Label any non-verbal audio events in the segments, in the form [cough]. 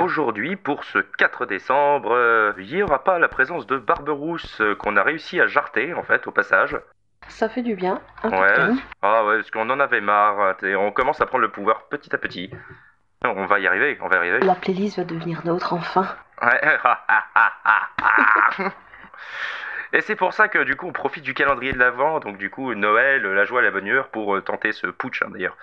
aujourd'hui, pour ce 4 décembre, euh, il n'y aura pas la présence de Barberousse euh, qu'on a réussi à jarter, en fait, au passage. Ça fait du bien. Un peu Ouais. de calme. Ah ouais, parce qu'on en avait marre. et On commence à prendre le pouvoir petit à petit. On va y arriver, on va y arriver. La playlist va devenir nôtre enfin. Ouais. [laughs] Et c'est pour ça que du coup on profite du calendrier de l'Avent, donc du coup Noël, la joie, la bonne humeur pour euh, tenter ce putsch hein, d'ailleurs.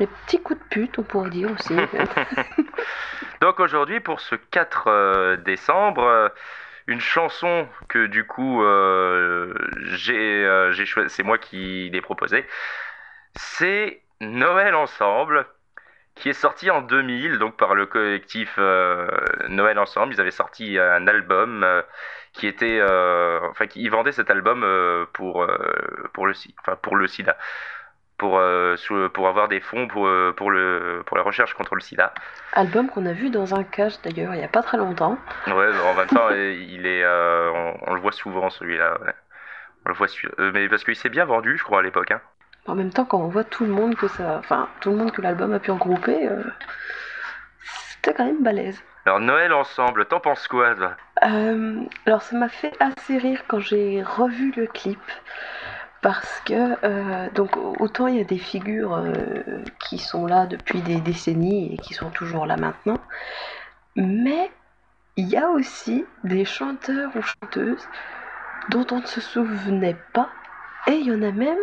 Les petits coups de pute, on pourrait dire aussi. [laughs] Donc aujourd'hui pour ce 4 euh, décembre, euh, une chanson que du coup euh, j'ai choisi, c'est moi qui l'ai proposé, c'est Noël ensemble qui est sorti en 2000 donc par le collectif Noël ensemble. Ils avaient sorti un album qui était, enfin qui ils vendaient cet album pour pour le enfin pour le SIDA. Pour, euh, pour avoir des fonds pour, euh, pour, le, pour la recherche contre le sida. Album qu'on a vu dans un cache d'ailleurs il n'y a pas très longtemps. Ouais, en même temps, [laughs] euh, il est, euh, on, on le voit souvent celui-là. ouais. On le voit, euh, mais parce qu'il s'est bien vendu, je crois, à l'époque. Hein. En même temps, quand on voit tout le monde que ça, enfin tout le monde que l'album a pu regrouper, euh, c'était quand même balèze. Alors Noël ensemble, t'en penses quoi toi? Alors ça m'a fait assez rire quand j'ai revu le clip parce que euh, donc autant il y a des figures euh, qui sont là depuis des décennies et qui sont toujours là maintenant, mais il y a aussi des chanteurs ou chanteuses dont on ne se souvenait pas et il y en a même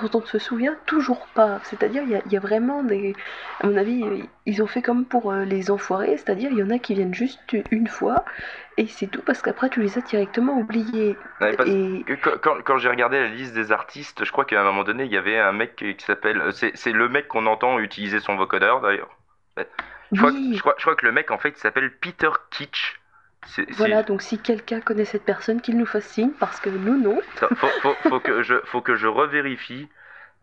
dont on ne se souvient toujours pas. C'est-à-dire il y, a- il y a vraiment des... À mon avis, ils ont fait comme pour euh, les enfoirés, c'est-à-dire il y en a qui viennent juste une fois et c'est tout parce qu'après tu les as directement oubliés. Ouais, Et quand, quand- quand j'ai regardé la liste des artistes, je crois qu'à un moment donné, il y avait un mec qui s'appelle. euh, C'est le mec qu'on entend utiliser son vocodeur d'ailleurs. Je, oui, je, crois, je crois que le mec en fait il s'appelle Peter Kitsch. Voilà, donc si quelqu'un connaît cette personne, qu'il nous fasse signe parce que nous non. Faut, faut, faut que je, faut que je revérifie.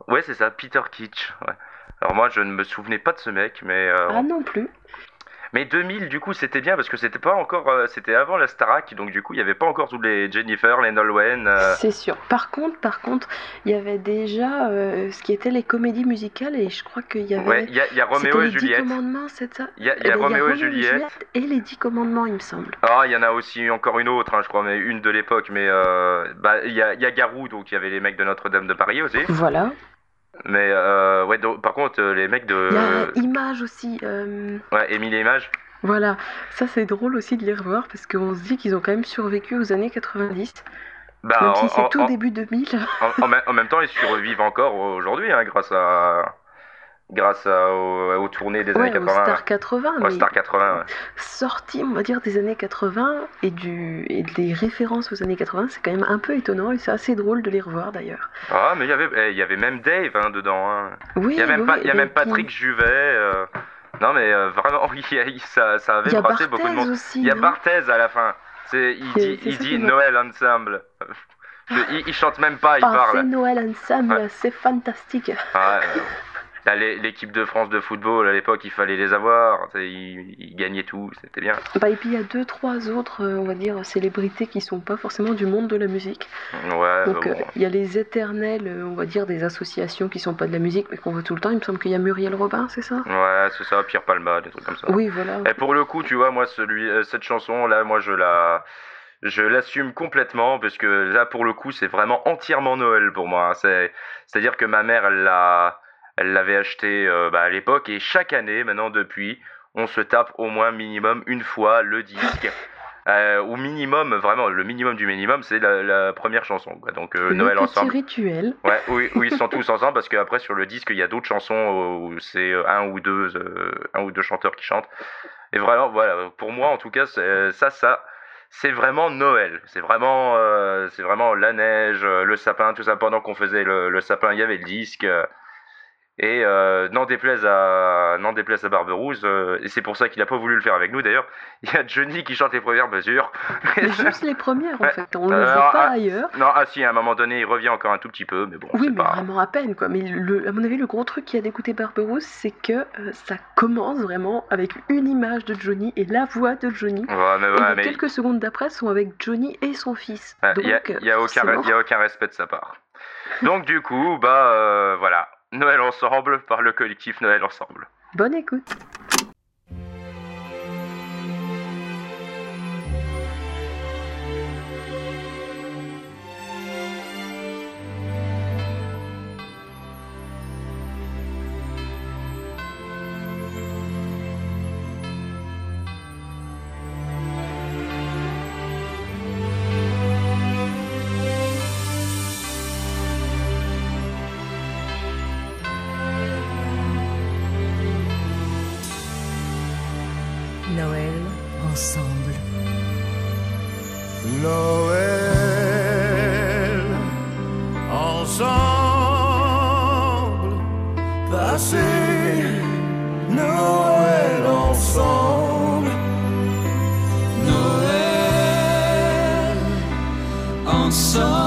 Ouais, c'est ça, Peter Kitsch. ouais. Alors moi, je ne me souvenais pas de ce mec, mais euh, Ah non plus. Mais 2000, du coup, c'était bien parce que c'était pas encore, euh, c'était avant la Starac, donc du coup, il y avait pas encore tous les Jennifer, les Nolwenn. euh, C'est sûr. Par contre, par contre, il y avait déjà euh, ce qui était les comédies musicales et je crois qu'il y avait. ouais, il y a, y Roméo les et Juliette. commandements, c'est ça? Il y a, il Eh y a Roméo et Juliette. et les Dix commandements, il me semble. Ah, il y en a aussi encore une autre, hein, je crois, mais une de l'époque. Mais bah, il y a, il y a Garou, donc il y avait les mecs de Notre-Dame de Paris aussi. Voilà. Mais euh, ouais, donc, par contre, euh, les mecs de Il y a Image aussi. euh, ouais, Émile et Images. Voilà, ça c'est drôle aussi de les revoir parce qu'on se dit qu'ils ont quand même survécu aux années 90, Bah, même en- si c'est tout en- début 2000. En, en même- en même temps, ils survivent encore aujourd'hui, hein, grâce à grâce à, aux, aux tournées des Ouais, années aux 80. Star 80, Aux mais Star 80. ouais. sorti, on va dire, des années 80 et, du, et des références aux années 80, c'est quand même un peu étonnant et c'est assez drôle de les revoir d'ailleurs. Ah, mais il y avait, eh, il y avait même Dave hein, dedans. hein. Oui, Il y a même, oui, y a puis, Patrick Juvet. euh, Non, mais euh, vraiment, [laughs] ça, ça avait brassé beaucoup de monde. aussi. Il y a Barthez à la fin. C'est, il C'est- dit, c'est il dit Noël Ensemble. Il, il chante même pas, il Ah, c'est parle. Noël ensemble, Ouais. c'est fantastique. Ah, euh, l'équipe de France de football à l'époque, il fallait les avoir. Ils, ils gagnaient tout, c'était bien. Bah, et puis il y a deux, trois autres, euh, on va dire, célébrités qui sont pas forcément du monde de la musique. Ouais, Donc bah, euh, bon. il y a les éternels, euh, on va dire, des associations qui sont pas de la musique mais qu'on voit tout le temps. Il me semble qu'il y a Muriel Robin, c'est ça? Ouais, c'est ça, Pierre Palma, des trucs comme ça. Oui, voilà. Et pour le coup, tu vois, moi, celui, euh, cette chanson, là, moi, je la, je l'assume complètement parce que là, pour le coup, c'est vraiment entièrement Noël pour moi. hein. C'est, c'est-à-dire que ma mère, elle l'a, elle l'avait acheté euh, bah, à l'époque et chaque année, maintenant depuis, on se tape au moins minimum une fois le disque. [laughs] Euh, au minimum, vraiment, le minimum du minimum, c'est la, la première chanson. Quoi. Donc euh, Noël ensemble. rituel. Ouais, oui, oui, ils sont [laughs] tous ensemble parce qu'après sur le disque il y a d'autres chansons où c'est euh, un ou deux, euh, un ou deux chanteurs qui chantent. Et vraiment, voilà, pour moi en tout cas, c'est- ça, ça, c'est vraiment Noël. C'est vraiment, euh, c'est vraiment la neige, euh, le sapin, tout ça. Pendant qu'on faisait le, le sapin, il y avait le disque. Et euh, n'en déplaise à n'en déplaise à Barberousse, euh, et c'est pour ça qu'il a pas voulu le faire avec nous d'ailleurs. [laughs] Il y a Johnny qui chante les premières mesures. Mais [laughs] juste les premières, en fait. On ne le Euh, voit pas ah, ailleurs. non, ah si, à un moment donné, il revient encore un tout petit peu, mais bon, Oui, mais pas. vraiment à peine, quoi. Mais le, à mon avis, le gros truc qui a d'écouter Barberousse, c'est que euh, ça commence vraiment avec une image de Johnny et la voix de Johnny. Ouais, mais et ouais, mais quelques secondes d'après sont avec Johnny et son fils. Ouais, Il n'y a, y a aucun, forcément- y a aucun respect de sa part. Donc du coup, bah euh, voilà, Noël ensemble par le collectif Noël ensemble. Bonne écoute. Noël ensemble, passer Noël ensemble, Noël ensemble,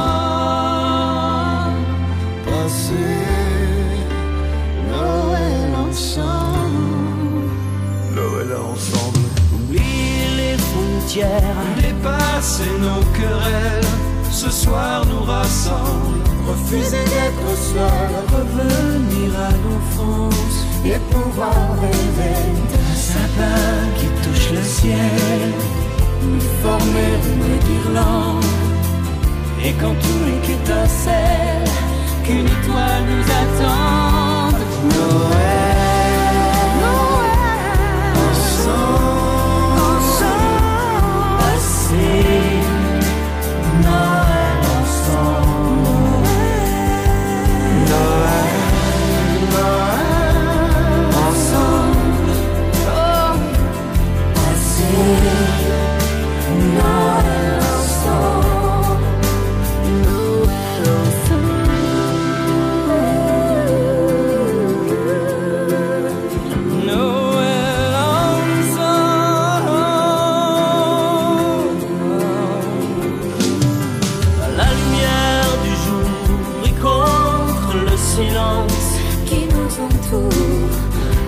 dépasser nos querelles. Ce soir nous rassemble, Refuser d'être seul, revenir à l'enfance et pouvoir rêver. Silence Qui nous entoure,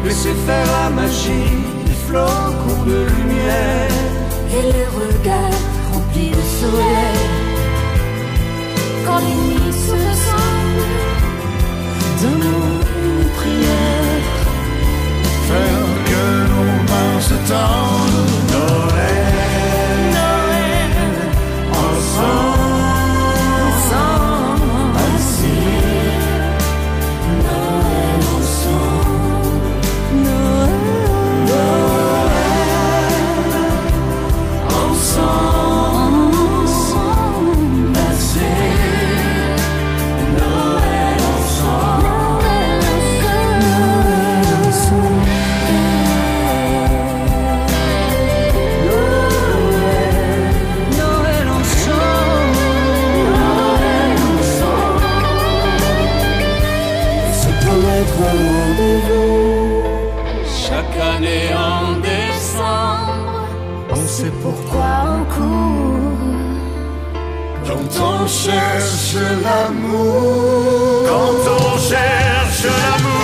Laissez faire la magie des flocons de lumière. et les regards remplis de soleil. Quand les nuits se ressemblent, une Quand on cherche l'amour, quand on cherche l'amour.